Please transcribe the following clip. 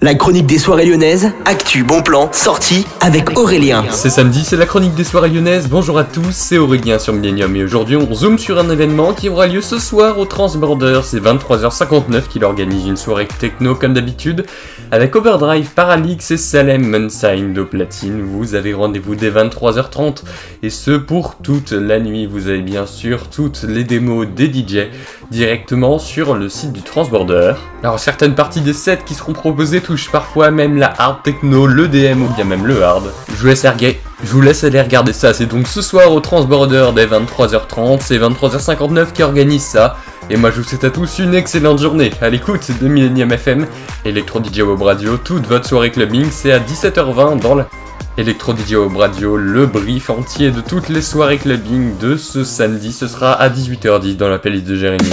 La chronique des soirées lyonnaises, actu, bon plan, sortie avec Aurélien. C'est samedi, c'est la chronique des soirées lyonnaises. Bonjour à tous, c'est Aurélien sur Millennium et aujourd'hui on zoome sur un événement qui aura lieu ce soir au Transborder. C'est 23h59 qu'il organise une soirée techno comme d'habitude avec Overdrive, Paralix et Salem Munsign de platine. Vous avez rendez-vous dès 23h30 et ce pour toute la nuit. Vous avez bien sûr toutes les démos des DJ directement sur le site du Transborder. Alors certaines parties des sets qui seront proposées touchent parfois même la hard techno, le DM ou bien même le hard. Je vous laisse aller, je vous laisse aller regarder ça. C'est donc ce soir au Transborder dès 23h30. C'est 23h59 qui organise ça. Et moi je vous souhaite à tous une excellente journée à l'écoute de Millennium FM, Electro DJ Radio, toute votre soirée clubbing, c'est à 17h20 dans la Electro DJ Radio, le brief entier de toutes les soirées clubbing de ce samedi, ce sera à 18h10 dans la playlist de Jérémy.